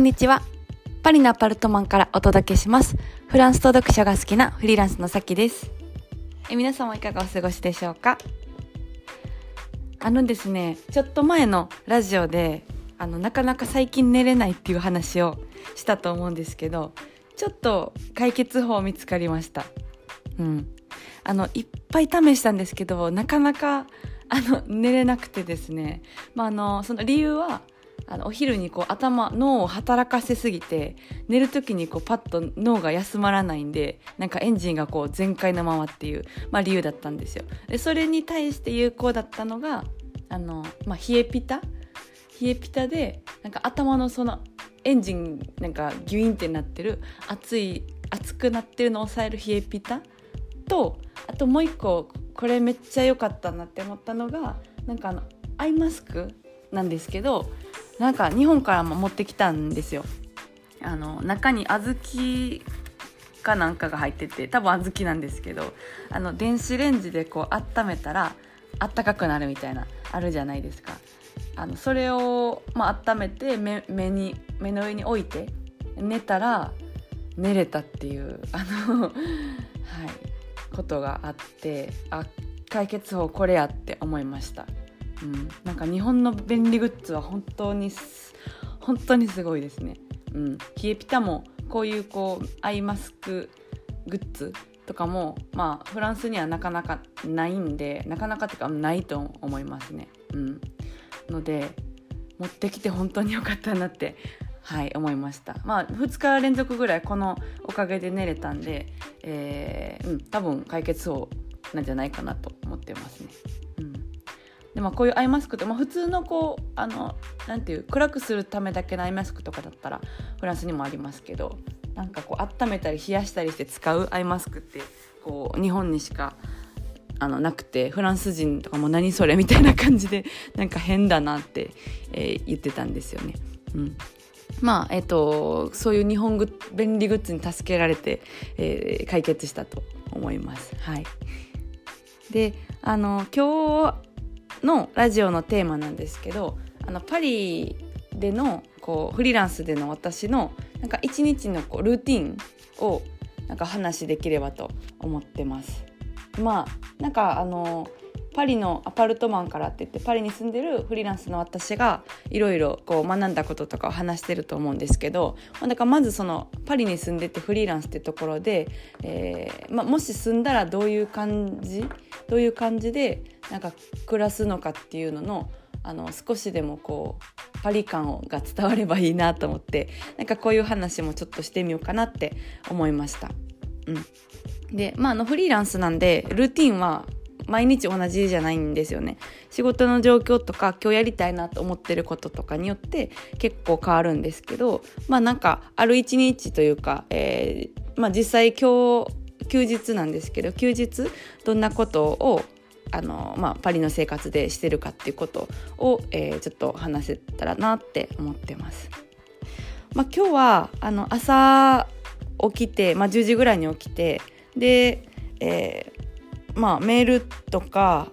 んにちは。パリのアパルトマンからお届けします。フランスと読書が好きなフリーランスのさきです。え皆様いかがお過ごしでしょうか？あのですね、ちょっと前のラジオで、あの、なかなか最近寝れないっていう話をしたと思うんですけど、ちょっと解決法見つかりました。うん。あの、いっぱい試したんですけど、なかなか、あの、寝れなくてですね。まあ、あの、その理由は、あのお昼にこう頭脳を働かせすぎて寝る時にこうパッと脳が休まらないんでなんかエンジンがこう全開のままっていう、まあ、理由だったんですよ。でそれに対して有効だったのがあの、まあ、冷えピタ？冷えピタでなんか頭のそのエンジンなんかギュインってなってる熱い熱くなってるのを抑える冷えピタ？とあともう一個これめっちゃ良かったなって思ったのがなんかあのアイマスクなんですけどなんか日本からも持ってきたんですよ。あの中に小豆かなんかが入ってて多分小豆なんですけどあの電子レンジでこう温めたらあったかくなるみたいなあるじゃないですか。あのそれを、まあ温めて目目に目の上に置いて寝たら寝れたっていうあのはいことがあってあ解決法これやって思いました。うん、なんか日本の便利グッズは本当に本当にすごいですね。うん、冷えピタもこういうこうアイマスクグッズとかもまあフランスにはなかなかないんでなかなかっていうかないと思いますね。うん、ので持ってきて本当に良かったなってはい思いました。まあ2日連続ぐらいこのおかげで寝れたんで、えー、うん多分解決法なんじゃないかなと思ってますね。でもこういうアイマスクって、まあ、普通のこうあのなんていう暗くするためだけのアイマスクとかだったらフランスにもありますけどなんかこう温めたり冷やしたりして使うアイマスクってこう日本にしかあのなくてフランス人とかも何それみたいな感じでなんか変だなって、えー、言ってたんですよね。うんまあえっ、ー、とそういう日本グ便利グッズに助けられて、えー、解決したと思います。はい、であの今日のラジオのテーマなんですけどあのパリでのこうフリーランスでの私のなんか一日のこうルーティンをなんか話できればと思ってます。まあなんかあのパリのアパルトマンからって言ってパリに住んでるフリーランスの私がいろいろ学んだこととかを話してると思うんですけどだからまずそのパリに住んでてフリーランスってところで、えーま、もし住んだらどういう感じどういう感じでなんか暮らすのかっていうののあの少しでもこうパリ感が伝わればいいなと思ってなんかこういう話もちょっとしてみようかなって思いました。うん、でまああのフリーランスなんでルーティンは毎日同じじゃないんですよね仕事の状況とか今日やりたいなと思ってることとかによって結構変わるんですけどまあなんかある一日というか、えーまあ、実際今日休日なんですけど休日どんなことをあの、まあ、パリの生活でしてるかっていうことを、えー、ちょっと話せたらなって思ってます。まあ、今日はあの朝起きて、まあ、10時ぐらいに起きてで、えーまあ、メールとか、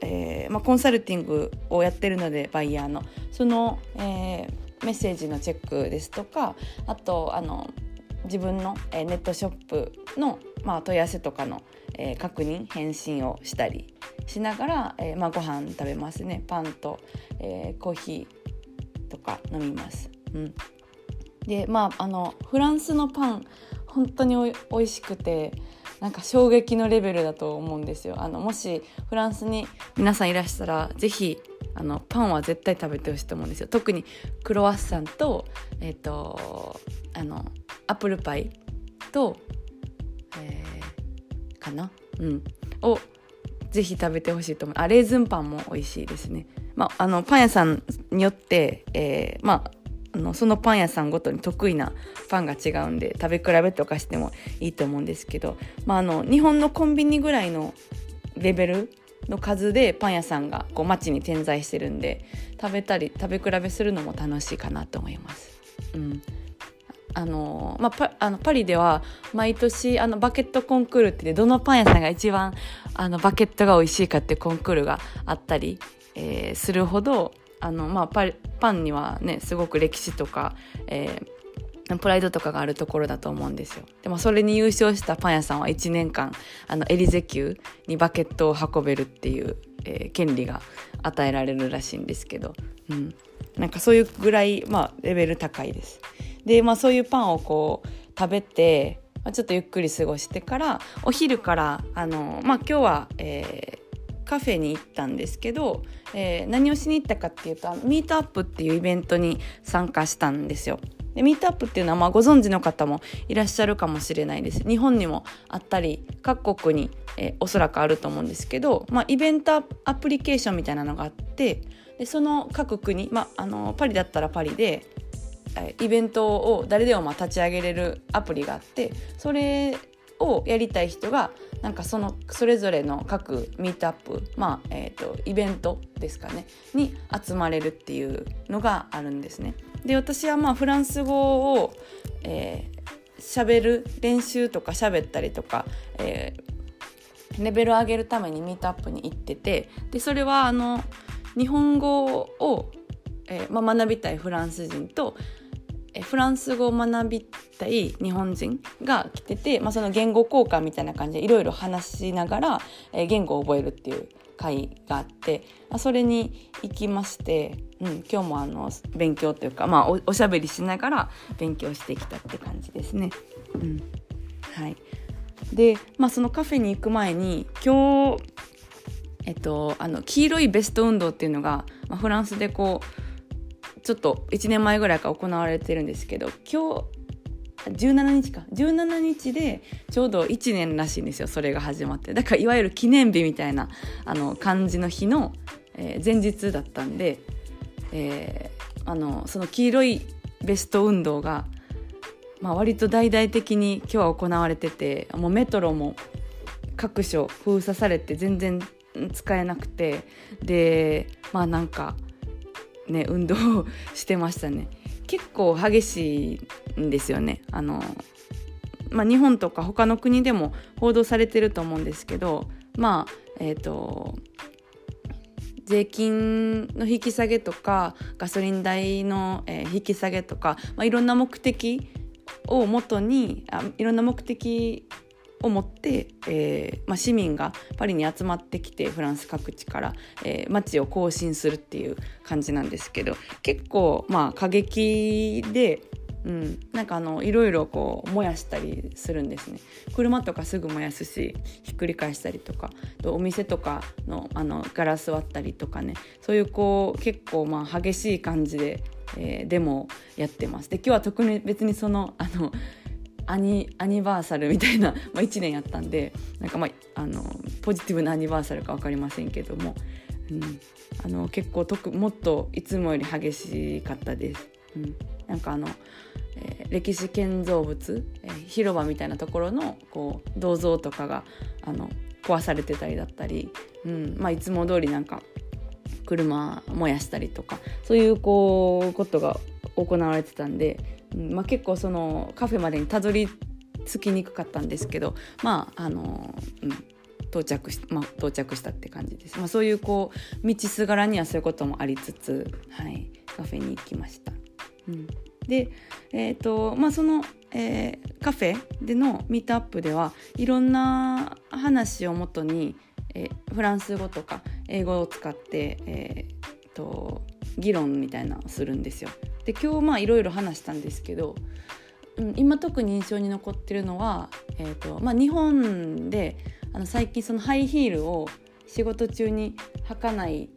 えーまあ、コンサルティングをやってるのでバイヤーの。その、えー、メッセージのチェックですとかあとあの自分の、えー、ネットショップの、まあ、問い合わせとかの、えー、確認返信をしたりしながら、えーまあ、ご飯食べますね。パンと、えー、コーヒーとか飲みます。うん、でまああのフランスのパン本当におい美味しくてなんか衝撃のレベルだと思うんですよ。あのもしフランスに皆さんいらしたらぜひあのパンは絶対食べてほしいと思うんですよ。特にクロワッサンとえっ、ー、とあのアップルパイと、えー、かな、うん、をぜひ食べてほしいと思うあレーズンパンも美味しいですね、まあ、あのパン屋さんによって、えー、まああのそのパン屋さんごとに得意なパンが違うんで食べ比べとかしてもいいと思うんですけど、まあ、あの日本のコンビニぐらいのレベルの数でパン屋さんがこう街に点在してるんで食べたり食べ比べするのも楽しいかなと思います。うんあのまあ、パあのパリでは毎年あのバケットコンクールってどのパン屋さんが一番あのバケットが美味しいかってコンクールがあったり、えー、するほどあの、まあ、パパンにはねすごく歴史とか、えープライドとかがあるところだと思うんですよ。でもそれに優勝したパン屋さんは1年間あのエリゼ級にバケットを運べるっていう、えー、権利が与えられるらしいんですけど、うん、なんかそういうぐらい、まあ、レベル高いです。で、まあ、そういうパンをこう食べて、ちょっとゆっくり過ごしてからお昼からあの、まあ、今日は、えー、カフェに行ったんですけど、えー、何をしに行ったかっていうとミートアップっていうイベントに参加したんですよ。でミートアップっていうのはまあご存知の方もいらっしゃるかもしれないです日本にもあったり各国に、えー、おそらくあると思うんですけど、まあ、イベントアプリケーションみたいなのがあってでその各国、まあ、あのパリだったらパリでイベントを誰でもま立ち上げれるアプリがあってそれをやりたい人がなんかそのそれぞれの各ミートアップ、まあえーと、イベントですかねに集まれるっていうのがあるんですね。で私はまあフランス語を、えー、喋る練習とか喋ったりとか、えー、レベルを上げるためにミートアップに行っててでそれはあの日本語を、えーまあ、学びたいフランス人とフランス語を学びたい日本人が来てて、まあ、その言語交換みたいな感じでいろいろ話しながら、え、言語を覚えるっていう会があってあそれに行きまして、うん、今日もあの勉強というか、まあ、おおしゃべりしながら勉強してきたって感じですね。うんはい、で、まあ、そのカフェに行く前に今日、えっと、あの黄色いベスト運動っていうのが、まあ、フランスでこうちょっと1年前ぐらいから行われてるんですけど今日17日か。17日でちょうど1年らしいんですよそれが始まって。だからいわゆる記念日みたいなあの感じの日の、えー、前日だったんで、えー、あのその黄色いベスト運動が、まあ、割と大々的に今日は行われててもうメトロも各所封鎖されて全然使えなくてでまあなんかね運動してましたね。結構激しいんですよね。あのまあ、日本とか他の国でも報道されてると思うんですけどまあえっ、ー、と税金の引き下げとかガソリン代の、え、引き下げとか、まあ、いろんな目的をもとにあいろんな目的を持って、えーまあ、市民がパリに集まってきてフランス各地から、えー、街を行進するっていう感じなんですけど結構まあ過激でうん、なんかあのいろいろこう燃やしたりするんですね。車とかすぐ燃やすしひっくり返したりとかとお店とかのあのガラス割ったりとかね。そういうこう結構まあ激しい感じで、えー、デモやってます。で今日は特に別にそのあのアニアニバーサルみたいな、まあ、1年やったんでなんか、まあ、あのポジティブなアニバーサルか分かりませんけども、うん、あの結構ともっといつもより激しかったです。うん、なんかあの、えー、歴史建造物、えー、広場みたいなところのこう銅像とかがあの壊されてたりだったり、うん。まあ、いつも通りなんか車燃やしたりとかそういうこうことが行われてたんでまあ、結構そのカフェまでにたどり着きにくかったんですけどまああの、うん、到着し,、まあ、到着したって感じです、まあ、そういうこう道すがらにはそういうこともありつつ、はい、カフェに行きました。うん、で、えーとまあ、その、えー、カフェでのミートアップではいろんな話をもとに、えー、フランス語とか英語を使って、えーと議論みたいなのをするんですよ。で今日まあいろいろ話したんですけど、うん、今特に印象に残ってるのは、えーとまあ、日本であの最近そのハイヒールを仕事中に履かない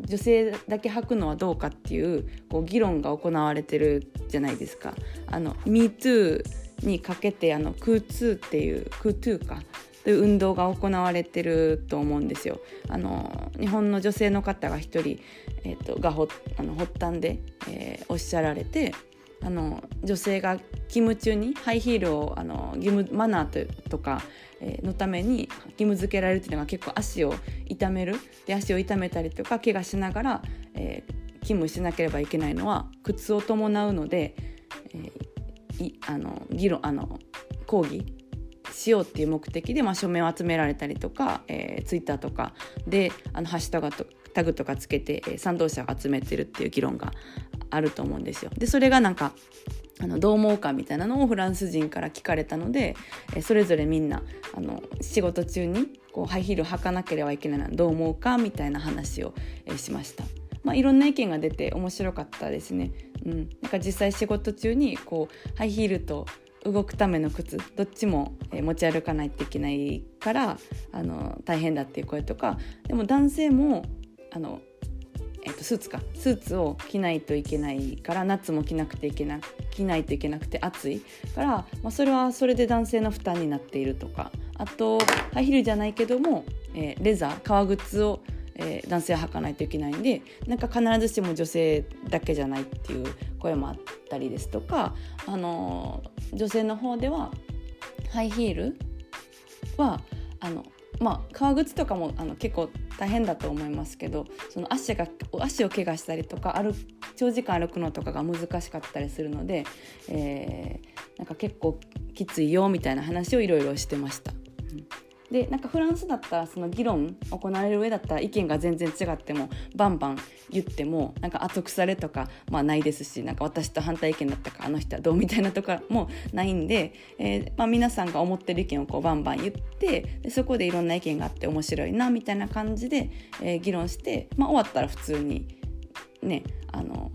女性だけ履くのはどうかっていうこう議論が行われてるじゃないですか。あの MeToo にかけてあの空通っていう空通かという運動が行われてると思うんですよ。あの日本の女性の方が一人、えーと、がほあの発端で、えー、おっしゃられてあの女性が勤務中にハイヒールをあの義務マナーとか、えー、のために義務付けられるっていうのが結構足を痛めるで足を痛めたりとか怪我しながら、えー、勤務しなければいけないのは苦痛を伴うので、えー、いあの議論あの抗議しようっていう目的で、まあ、署名を集められたりとか、えー、ツイッターとかであのハッシュタグとタグとかつけて、えー、賛同者を集めてるっていう議論があると思うんですよ。でそれがなんかあのどう思うかみたいなのをフランス人から聞かれたので、えそれぞれみんなあの仕事中にこうハイヒール履かなければいけないのはどう思うかみたいな話を、えしました。まあ、いろんな意見が出て面白かったですね。うん、なんか実際仕事中にこうハイヒールと動くための靴どっちも持ち歩かないといけないからあの大変だっていう声とかでも男性もあのえー、とスーツかスーツを着ないといけないから夏も着なくていけな着ないといけなくて暑いから、まあ、それはそれで男性の負担になっているとかあとハイヒールじゃないけども、えー、レザー革靴を、えー、男性は履かないといけないんでなんか必ずしも女性だけじゃないっていう声もあったりですとか、あのー、女性の方ではハイヒールはあのまあ革靴とかもあの結構大変だと思いますけどその足が足を怪我したりとか歩長時間歩くのとかが難しかったりするので、えー、なんか結構きついよみたいな話をいろいろしてました。うんでなんかフランスだったらその議論行われる上だったら意見が全然違ってもバンバン言ってもなんか後腐れとか、まあ、ないですしなんか私と反対意見だったかあの人はどうみたいなとかもないんで、えー、まあ、皆さんが思ってる意見をこうバンバン言ってでそこでいろんな意見があって面白いなみたいな感じで、えー、議論して、まあ、終わったら普通にねあの、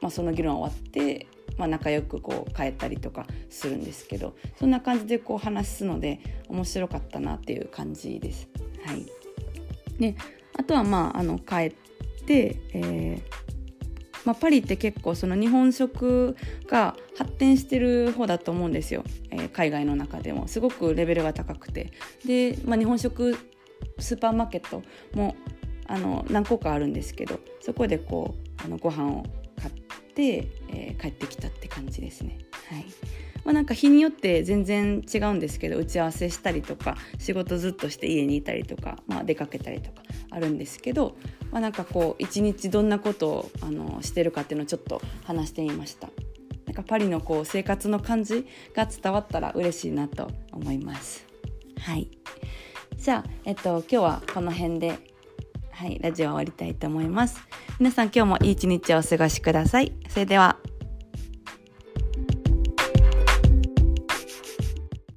まあ、その議論終わってまあ、仲良くこう帰ったりとかするんですけどそんな感じでこう話すので面白かったなっていう感じです。はい、であとはまああの帰って、えーまあ、パリって結構その日本食が発展してる方だと思うんですよ、えー、海外の中でも。すごくレベルが高くて。で、まあ、日本食スーパーマーケットもあの何個かあるんですけどそこでこうあのご飯を、えー、帰ってきたって感じですね。はいまあ、なんか日によって全然違うんですけど打ち合わせしたりとか仕事ずっとして家にいたりとか、まあ、出かけたりとかあるんですけど、まあ、なんかこう一日どんなことをあのしてるかっていうのをちょっと話してみました。なんかパリのこう生活の感じが伝わったら嬉しいなと思います。はい。じゃあ、えっと、今日はこの辺ではい、ラジオ終わりたいと思います。皆さん今日もいい一日をお過ごしください。それでは。